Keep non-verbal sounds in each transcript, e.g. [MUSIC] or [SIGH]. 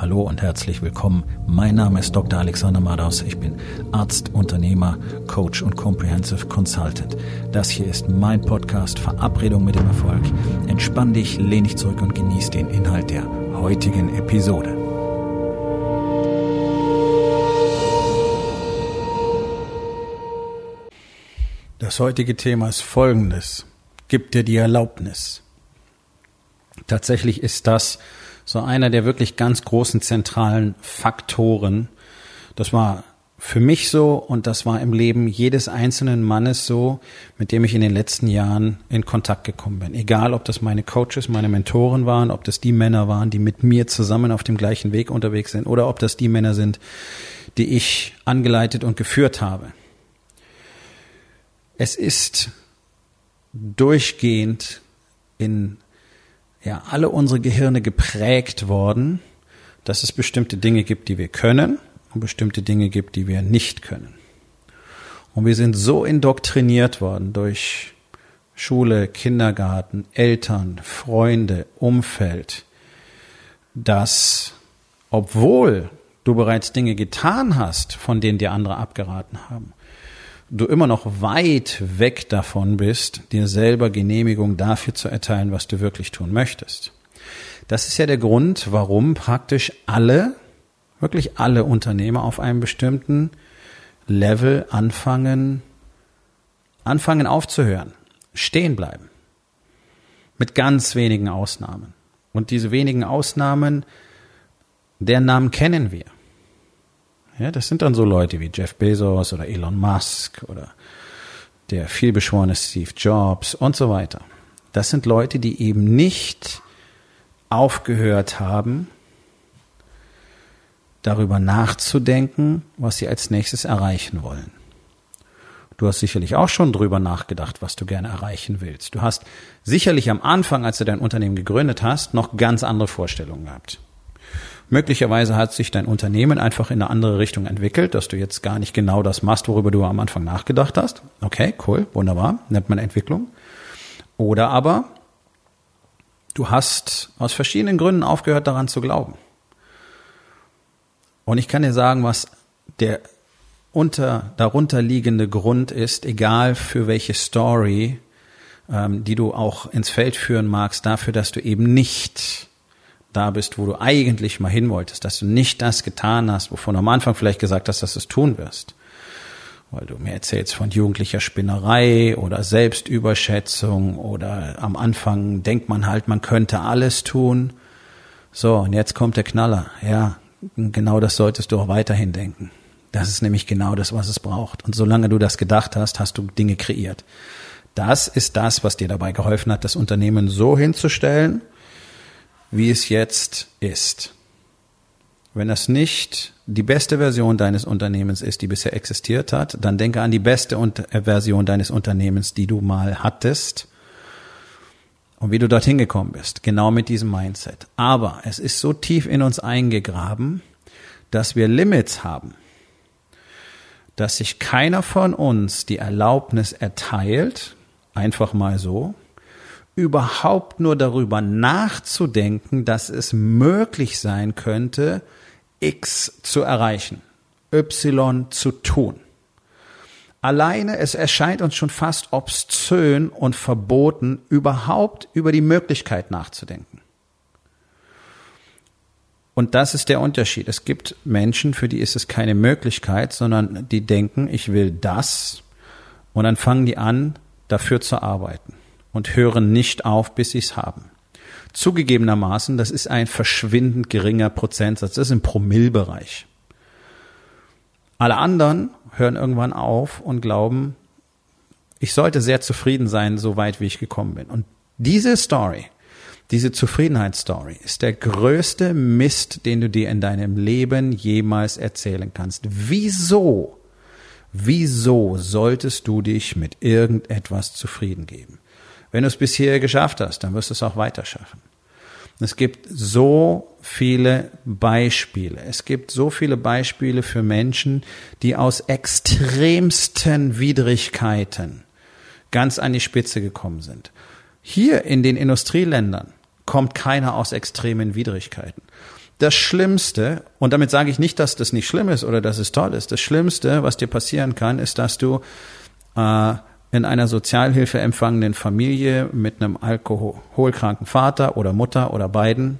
Hallo und herzlich willkommen. Mein Name ist Dr. Alexander Madaus. Ich bin Arzt, Unternehmer, Coach und Comprehensive Consultant. Das hier ist mein Podcast Verabredung mit dem Erfolg. Entspann dich, lehn dich zurück und genieß den Inhalt der heutigen Episode. Das heutige Thema ist folgendes. Gib dir die Erlaubnis. Tatsächlich ist das so einer der wirklich ganz großen zentralen Faktoren. Das war für mich so und das war im Leben jedes einzelnen Mannes so, mit dem ich in den letzten Jahren in Kontakt gekommen bin. Egal, ob das meine Coaches, meine Mentoren waren, ob das die Männer waren, die mit mir zusammen auf dem gleichen Weg unterwegs sind oder ob das die Männer sind, die ich angeleitet und geführt habe. Es ist durchgehend in ja alle unsere Gehirne geprägt worden, dass es bestimmte Dinge gibt, die wir können und bestimmte Dinge gibt, die wir nicht können. Und wir sind so indoktriniert worden durch Schule, Kindergarten, Eltern, Freunde, Umfeld, dass obwohl du bereits Dinge getan hast, von denen dir andere abgeraten haben, du immer noch weit weg davon bist, dir selber Genehmigung dafür zu erteilen, was du wirklich tun möchtest. Das ist ja der Grund, warum praktisch alle, wirklich alle Unternehmer auf einem bestimmten Level anfangen, anfangen aufzuhören, stehen bleiben. Mit ganz wenigen Ausnahmen. Und diese wenigen Ausnahmen, deren Namen kennen wir. Ja, das sind dann so Leute wie Jeff Bezos oder Elon Musk oder der vielbeschworene Steve Jobs und so weiter. Das sind Leute, die eben nicht aufgehört haben, darüber nachzudenken, was sie als nächstes erreichen wollen. Du hast sicherlich auch schon drüber nachgedacht, was du gerne erreichen willst. Du hast sicherlich am Anfang, als du dein Unternehmen gegründet hast, noch ganz andere Vorstellungen gehabt. Möglicherweise hat sich dein Unternehmen einfach in eine andere Richtung entwickelt, dass du jetzt gar nicht genau das machst, worüber du am Anfang nachgedacht hast. Okay, cool, wunderbar, nennt man Entwicklung. Oder aber du hast aus verschiedenen Gründen aufgehört daran zu glauben. Und ich kann dir sagen, was der unter, darunter liegende Grund ist, egal für welche Story, ähm, die du auch ins Feld führen magst, dafür, dass du eben nicht da bist, wo du eigentlich mal hin wolltest, dass du nicht das getan hast, wovon du am Anfang vielleicht gesagt hast, dass du es tun wirst. Weil du mir erzählst von jugendlicher Spinnerei oder Selbstüberschätzung oder am Anfang denkt man halt, man könnte alles tun. So, und jetzt kommt der Knaller. Ja, genau das solltest du auch weiterhin denken. Das ist nämlich genau das, was es braucht. Und solange du das gedacht hast, hast du Dinge kreiert. Das ist das, was dir dabei geholfen hat, das Unternehmen so hinzustellen, wie es jetzt ist. Wenn das nicht die beste Version deines Unternehmens ist, die bisher existiert hat, dann denke an die beste äh, Version deines Unternehmens, die du mal hattest und wie du dorthin gekommen bist. Genau mit diesem Mindset. Aber es ist so tief in uns eingegraben, dass wir Limits haben, dass sich keiner von uns die Erlaubnis erteilt, einfach mal so, überhaupt nur darüber nachzudenken, dass es möglich sein könnte, X zu erreichen, Y zu tun. Alleine, es erscheint uns schon fast obszön und verboten, überhaupt über die Möglichkeit nachzudenken. Und das ist der Unterschied. Es gibt Menschen, für die ist es keine Möglichkeit, sondern die denken, ich will das, und dann fangen die an, dafür zu arbeiten und hören nicht auf, bis sie es haben. Zugegebenermaßen, das ist ein verschwindend geringer Prozentsatz, das ist im Promillbereich. Alle anderen hören irgendwann auf und glauben, ich sollte sehr zufrieden sein, so weit wie ich gekommen bin. Und diese Story, diese Zufriedenheitsstory ist der größte Mist, den du dir in deinem Leben jemals erzählen kannst. Wieso? Wieso solltest du dich mit irgendetwas zufrieden geben? Wenn du es bisher geschafft hast, dann wirst du es auch weiter schaffen. Es gibt so viele Beispiele. Es gibt so viele Beispiele für Menschen, die aus extremsten Widrigkeiten ganz an die Spitze gekommen sind. Hier in den Industrieländern kommt keiner aus extremen Widrigkeiten. das Schlimmste, und damit sage ich nicht, dass das nicht schlimm ist oder dass es toll ist, das Schlimmste, was dir passieren kann, ist, dass du äh, in einer Sozialhilfe empfangenden Familie mit einem alkoholkranken Vater oder Mutter oder beiden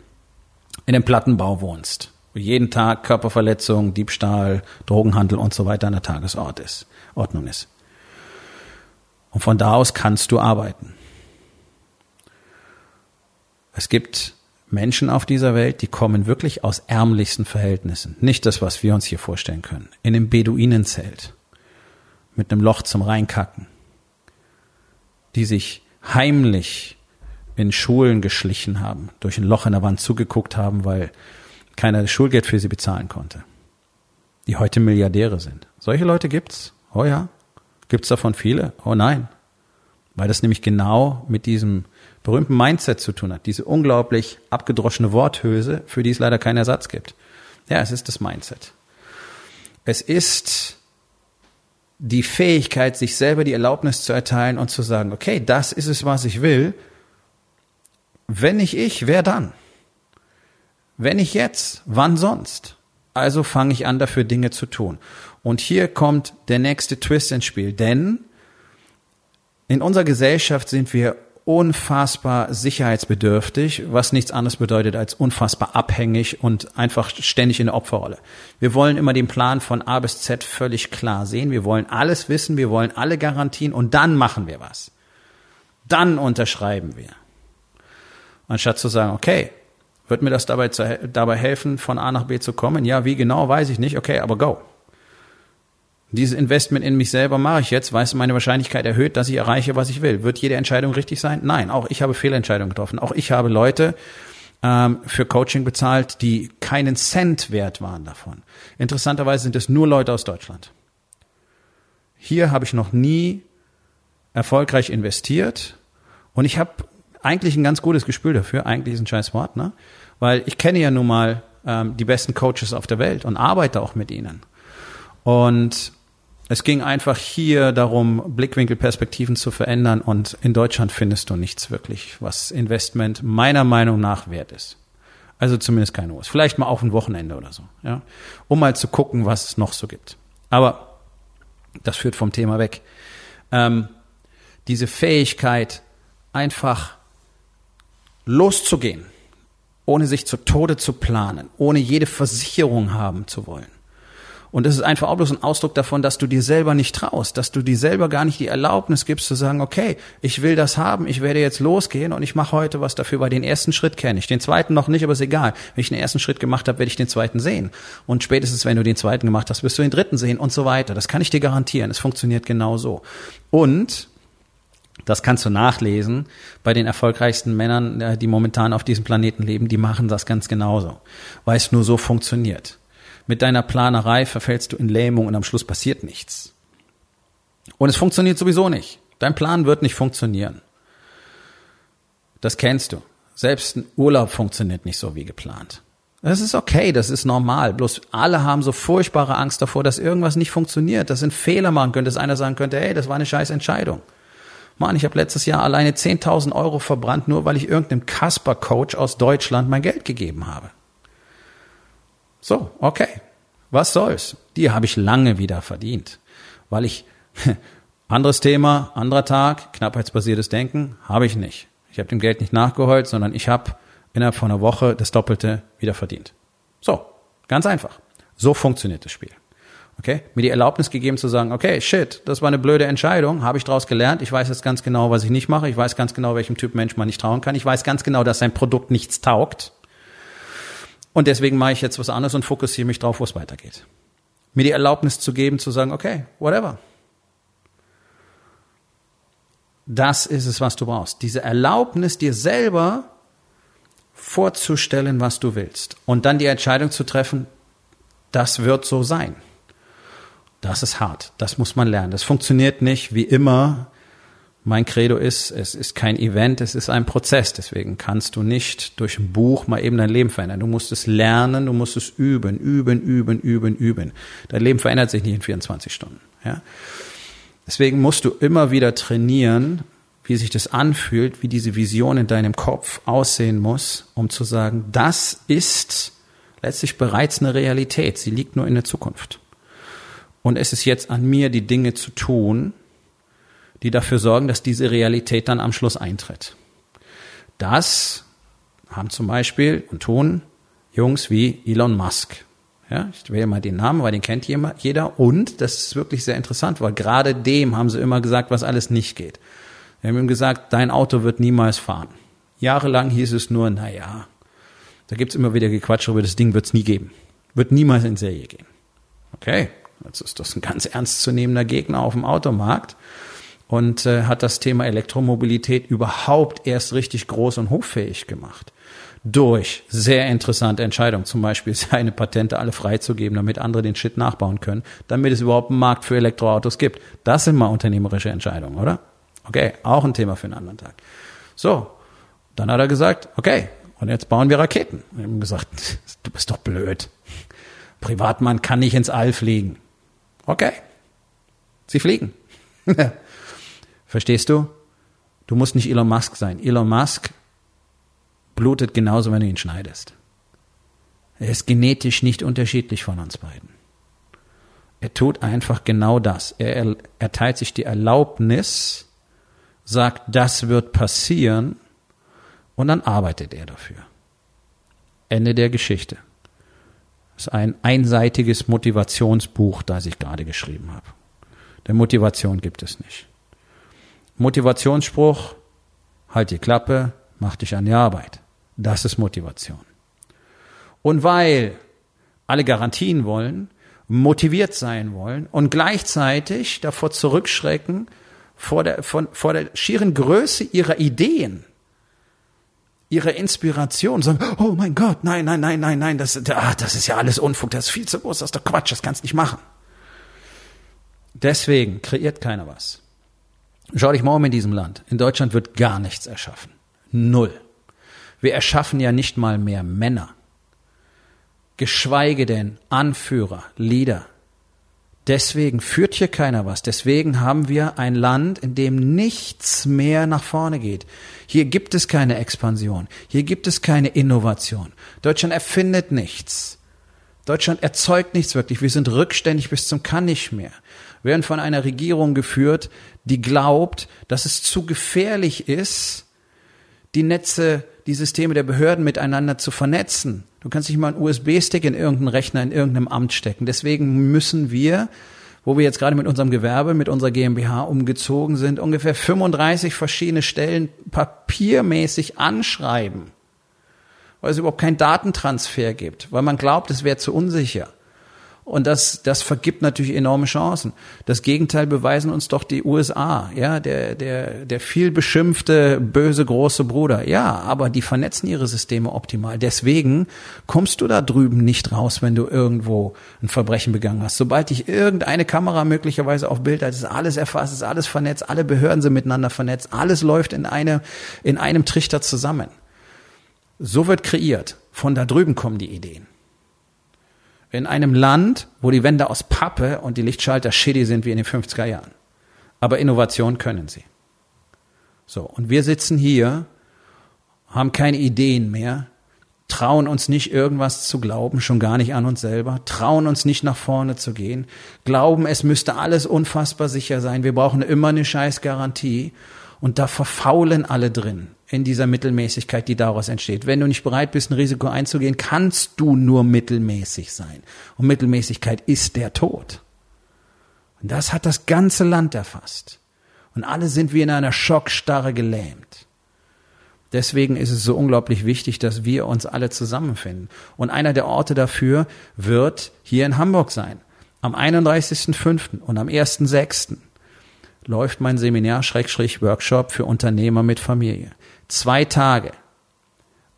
in einem Plattenbau wohnst. Wo jeden Tag Körperverletzung, Diebstahl, Drogenhandel und so weiter an der Tagesordnung ist. Und von da aus kannst du arbeiten. Es gibt Menschen auf dieser Welt, die kommen wirklich aus ärmlichsten Verhältnissen. Nicht das, was wir uns hier vorstellen können. In einem Beduinenzelt. Mit einem Loch zum Reinkacken. Die sich heimlich in Schulen geschlichen haben, durch ein Loch in der Wand zugeguckt haben, weil keiner das Schulgeld für sie bezahlen konnte. Die heute Milliardäre sind. Solche Leute gibt's. Oh ja. Gibt's davon viele? Oh nein. Weil das nämlich genau mit diesem berühmten Mindset zu tun hat. Diese unglaublich abgedroschene Worthülse, für die es leider keinen Ersatz gibt. Ja, es ist das Mindset. Es ist die Fähigkeit, sich selber die Erlaubnis zu erteilen und zu sagen, okay, das ist es, was ich will. Wenn nicht ich, wer dann? Wenn nicht jetzt, wann sonst? Also fange ich an, dafür Dinge zu tun. Und hier kommt der nächste Twist ins Spiel, denn in unserer Gesellschaft sind wir unfassbar sicherheitsbedürftig, was nichts anderes bedeutet als unfassbar abhängig und einfach ständig in der Opferrolle. Wir wollen immer den Plan von A bis Z völlig klar sehen. Wir wollen alles wissen, wir wollen alle Garantien und dann machen wir was. Dann unterschreiben wir. Anstatt zu sagen, okay, wird mir das dabei, dabei helfen, von A nach B zu kommen? Ja, wie genau, weiß ich nicht. Okay, aber go. Dieses Investment in mich selber mache ich jetzt, weil es meine Wahrscheinlichkeit erhöht, dass ich erreiche, was ich will. Wird jede Entscheidung richtig sein? Nein, auch ich habe Fehlentscheidungen getroffen. Auch ich habe Leute ähm, für Coaching bezahlt, die keinen Cent wert waren davon. Interessanterweise sind es nur Leute aus Deutschland. Hier habe ich noch nie erfolgreich investiert und ich habe eigentlich ein ganz gutes Gespür dafür. Eigentlich ist ein scheiß Wort, ne? Weil ich kenne ja nun mal ähm, die besten Coaches auf der Welt und arbeite auch mit ihnen. Und es ging einfach hier darum, Blickwinkelperspektiven zu verändern und in Deutschland findest du nichts wirklich, was Investment meiner Meinung nach wert ist. Also zumindest kein hohes. Vielleicht mal auf ein Wochenende oder so, ja. Um mal zu gucken, was es noch so gibt. Aber das führt vom Thema weg. Ähm, diese Fähigkeit, einfach loszugehen, ohne sich zu Tode zu planen, ohne jede Versicherung haben zu wollen und das ist einfach auch bloß ein Ausdruck davon, dass du dir selber nicht traust, dass du dir selber gar nicht die Erlaubnis gibst zu sagen, okay, ich will das haben, ich werde jetzt losgehen und ich mache heute was dafür, weil den ersten Schritt kenne ich, den zweiten noch nicht, aber ist egal. Wenn ich den ersten Schritt gemacht habe, werde ich den zweiten sehen. Und spätestens, wenn du den zweiten gemacht hast, wirst du den dritten sehen und so weiter. Das kann ich dir garantieren. Es funktioniert genau so. Und das kannst du nachlesen bei den erfolgreichsten Männern, äh, die momentan auf diesem Planeten leben, die machen das ganz genauso, weil es nur so funktioniert. Mit deiner Planerei verfällst du in Lähmung und am Schluss passiert nichts. Und es funktioniert sowieso nicht. Dein Plan wird nicht funktionieren. Das kennst du. Selbst ein Urlaub funktioniert nicht so wie geplant. Das ist okay, das ist normal. Bloß alle haben so furchtbare Angst davor, dass irgendwas nicht funktioniert, dass ein Fehler machen könnte, dass einer sagen könnte, hey, das war eine scheiß Entscheidung. Mann, ich habe letztes Jahr alleine 10.000 Euro verbrannt, nur weil ich irgendeinem Casper-Coach aus Deutschland mein Geld gegeben habe. So, okay. Was soll's? Die habe ich lange wieder verdient. Weil ich, [LAUGHS] anderes Thema, anderer Tag, knappheitsbasiertes Denken, habe ich nicht. Ich habe dem Geld nicht nachgeholt, sondern ich habe innerhalb von einer Woche das Doppelte wieder verdient. So, ganz einfach. So funktioniert das Spiel. Okay? Mir die Erlaubnis gegeben zu sagen, okay, shit, das war eine blöde Entscheidung, habe ich daraus gelernt, ich weiß jetzt ganz genau, was ich nicht mache, ich weiß ganz genau, welchem Typ Mensch man nicht trauen kann, ich weiß ganz genau, dass sein Produkt nichts taugt. Und deswegen mache ich jetzt was anderes und fokussiere mich drauf, wo es weitergeht. Mir die Erlaubnis zu geben, zu sagen, okay, whatever. Das ist es, was du brauchst. Diese Erlaubnis, dir selber vorzustellen, was du willst. Und dann die Entscheidung zu treffen, das wird so sein. Das ist hart. Das muss man lernen. Das funktioniert nicht wie immer mein Credo ist, es ist kein Event, es ist ein Prozess. Deswegen kannst du nicht durch ein Buch mal eben dein Leben verändern. Du musst es lernen, du musst es üben, üben, üben, üben, üben. Dein Leben verändert sich nicht in 24 Stunden. Ja? Deswegen musst du immer wieder trainieren, wie sich das anfühlt, wie diese Vision in deinem Kopf aussehen muss, um zu sagen, das ist letztlich bereits eine Realität. Sie liegt nur in der Zukunft. Und es ist jetzt an mir, die Dinge zu tun, die dafür sorgen, dass diese Realität dann am Schluss eintritt. Das haben zum Beispiel und tun Jungs wie Elon Musk. Ja, ich wähle mal den Namen, weil den kennt jeder. Und das ist wirklich sehr interessant, weil gerade dem haben sie immer gesagt, was alles nicht geht. Wir haben ihm gesagt, dein Auto wird niemals fahren. Jahrelang hieß es nur, na ja, da gibt's immer wieder Gequatsch über das Ding wird's nie geben. Wird niemals in Serie gehen. Okay, jetzt ist das ein ganz ernstzunehmender Gegner auf dem Automarkt und äh, hat das Thema Elektromobilität überhaupt erst richtig groß und hochfähig gemacht. Durch sehr interessante Entscheidungen, zum Beispiel [LAUGHS] seine Patente alle freizugeben, damit andere den Shit nachbauen können, damit es überhaupt einen Markt für Elektroautos gibt. Das sind mal unternehmerische Entscheidungen, oder? Okay, auch ein Thema für einen anderen Tag. So, dann hat er gesagt, okay, und jetzt bauen wir Raketen. Wir haben gesagt, [LAUGHS] du bist doch blöd. Privatmann kann nicht ins All fliegen. Okay, sie fliegen. [LAUGHS] Verstehst du? Du musst nicht Elon Musk sein. Elon Musk blutet genauso, wenn du ihn schneidest. Er ist genetisch nicht unterschiedlich von uns beiden. Er tut einfach genau das. Er erteilt sich die Erlaubnis, sagt, das wird passieren, und dann arbeitet er dafür. Ende der Geschichte. Das ist ein einseitiges Motivationsbuch, das ich gerade geschrieben habe. Der Motivation gibt es nicht. Motivationsspruch, halt die Klappe, mach dich an die Arbeit. Das ist Motivation. Und weil alle Garantien wollen, motiviert sein wollen und gleichzeitig davor zurückschrecken, vor der, von, vor der schieren Größe ihrer Ideen, ihrer Inspiration, sagen, oh mein Gott, nein, nein, nein, nein, nein, das, ah, das ist ja alles Unfug, das ist viel zu groß, das ist doch Quatsch, das kannst nicht machen. Deswegen kreiert keiner was. Schau dich mal um in diesem Land. In Deutschland wird gar nichts erschaffen. Null. Wir erschaffen ja nicht mal mehr Männer. Geschweige denn Anführer, Leader. Deswegen führt hier keiner was. Deswegen haben wir ein Land, in dem nichts mehr nach vorne geht. Hier gibt es keine Expansion. Hier gibt es keine Innovation. Deutschland erfindet nichts. Deutschland erzeugt nichts wirklich. Wir sind rückständig bis zum Kann nicht mehr. Werden von einer Regierung geführt, die glaubt, dass es zu gefährlich ist, die Netze, die Systeme der Behörden miteinander zu vernetzen. Du kannst nicht mal einen USB-Stick in irgendeinen Rechner in irgendeinem Amt stecken. Deswegen müssen wir, wo wir jetzt gerade mit unserem Gewerbe, mit unserer GmbH umgezogen sind, ungefähr 35 verschiedene Stellen papiermäßig anschreiben, weil es überhaupt keinen Datentransfer gibt, weil man glaubt, es wäre zu unsicher. Und das, das vergibt natürlich enorme Chancen. Das Gegenteil beweisen uns doch die USA, ja, der, der, der viel beschimpfte böse große Bruder. Ja, aber die vernetzen ihre Systeme optimal. Deswegen kommst du da drüben nicht raus, wenn du irgendwo ein Verbrechen begangen hast. Sobald dich irgendeine Kamera möglicherweise auf Bild hat, ist alles erfasst, ist alles vernetzt, alle Behörden sind miteinander vernetzt, alles läuft in eine, in einem Trichter zusammen. So wird kreiert. Von da drüben kommen die Ideen in einem Land, wo die Wände aus Pappe und die Lichtschalter shitty sind wie in den 50er Jahren. Aber Innovation können sie. So, und wir sitzen hier, haben keine Ideen mehr, trauen uns nicht irgendwas zu glauben, schon gar nicht an uns selber, trauen uns nicht nach vorne zu gehen, glauben, es müsste alles unfassbar sicher sein, wir brauchen immer eine scheiß Garantie und da verfaulen alle drin in dieser Mittelmäßigkeit, die daraus entsteht. Wenn du nicht bereit bist, ein Risiko einzugehen, kannst du nur mittelmäßig sein. Und Mittelmäßigkeit ist der Tod. Und das hat das ganze Land erfasst. Und alle sind wie in einer Schockstarre gelähmt. Deswegen ist es so unglaublich wichtig, dass wir uns alle zusammenfinden. Und einer der Orte dafür wird hier in Hamburg sein. Am 31.05. und am 1.06. läuft mein Seminar-Workshop für Unternehmer mit Familie. Zwei Tage.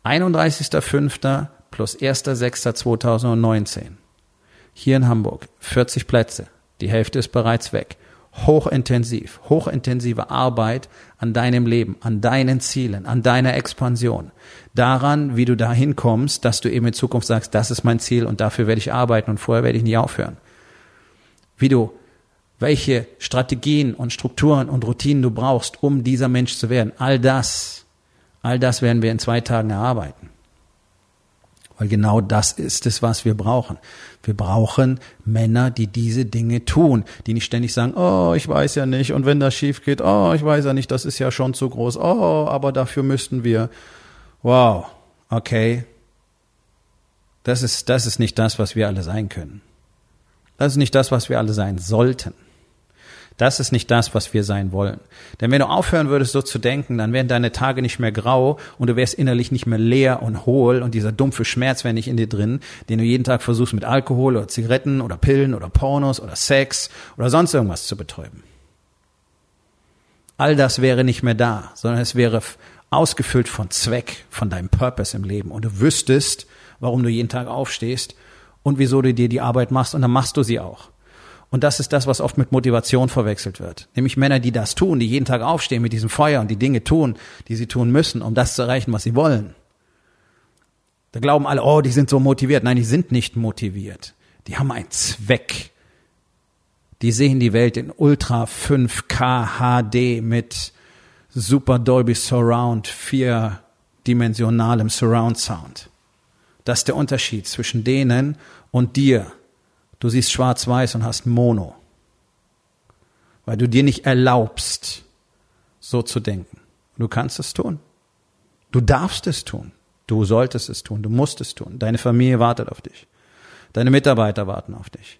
31.05. plus 1.06.2019. Hier in Hamburg. 40 Plätze. Die Hälfte ist bereits weg. Hochintensiv. Hochintensive Arbeit an deinem Leben, an deinen Zielen, an deiner Expansion. Daran, wie du dahin kommst, dass du eben in Zukunft sagst, das ist mein Ziel und dafür werde ich arbeiten und vorher werde ich nie aufhören. Wie du welche Strategien und Strukturen und Routinen du brauchst, um dieser Mensch zu werden. All das All das werden wir in zwei Tagen erarbeiten. Weil genau das ist es, was wir brauchen. Wir brauchen Männer, die diese Dinge tun, die nicht ständig sagen, oh, ich weiß ja nicht, und wenn das schief geht, oh, ich weiß ja nicht, das ist ja schon zu groß, oh, aber dafür müssten wir. Wow, okay. Das ist, das ist nicht das, was wir alle sein können. Das ist nicht das, was wir alle sein sollten. Das ist nicht das, was wir sein wollen. Denn wenn du aufhören würdest, so zu denken, dann wären deine Tage nicht mehr grau und du wärst innerlich nicht mehr leer und hohl und dieser dumpfe Schmerz wäre nicht in dir drin, den du jeden Tag versuchst mit Alkohol oder Zigaretten oder Pillen oder Pornos oder Sex oder sonst irgendwas zu betäuben. All das wäre nicht mehr da, sondern es wäre ausgefüllt von Zweck, von deinem Purpose im Leben und du wüsstest, warum du jeden Tag aufstehst und wieso du dir die Arbeit machst und dann machst du sie auch. Und das ist das, was oft mit Motivation verwechselt wird. Nämlich Männer, die das tun, die jeden Tag aufstehen mit diesem Feuer und die Dinge tun, die sie tun müssen, um das zu erreichen, was sie wollen. Da glauben alle, oh, die sind so motiviert. Nein, die sind nicht motiviert. Die haben einen Zweck. Die sehen die Welt in Ultra 5K HD mit Super Dolby Surround, vierdimensionalem Surround Sound. Das ist der Unterschied zwischen denen und dir. Du siehst schwarz-weiß und hast Mono. Weil du dir nicht erlaubst, so zu denken. Du kannst es tun. Du darfst es tun. Du solltest es tun. Du musst es tun. Deine Familie wartet auf dich. Deine Mitarbeiter warten auf dich.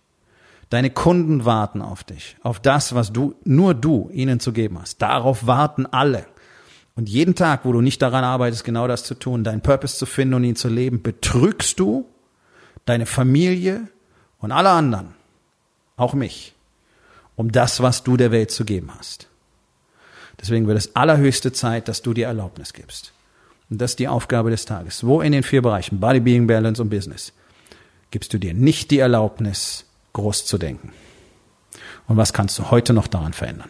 Deine Kunden warten auf dich. Auf das, was du, nur du ihnen zu geben hast. Darauf warten alle. Und jeden Tag, wo du nicht daran arbeitest, genau das zu tun, deinen Purpose zu finden und ihn zu leben, betrügst du deine Familie, und alle anderen, auch mich, um das, was du der Welt zu geben hast. Deswegen wird es allerhöchste Zeit, dass du dir Erlaubnis gibst. Und das ist die Aufgabe des Tages. Wo in den vier Bereichen, Body, Being, Balance und Business, gibst du dir nicht die Erlaubnis, groß zu denken? Und was kannst du heute noch daran verändern?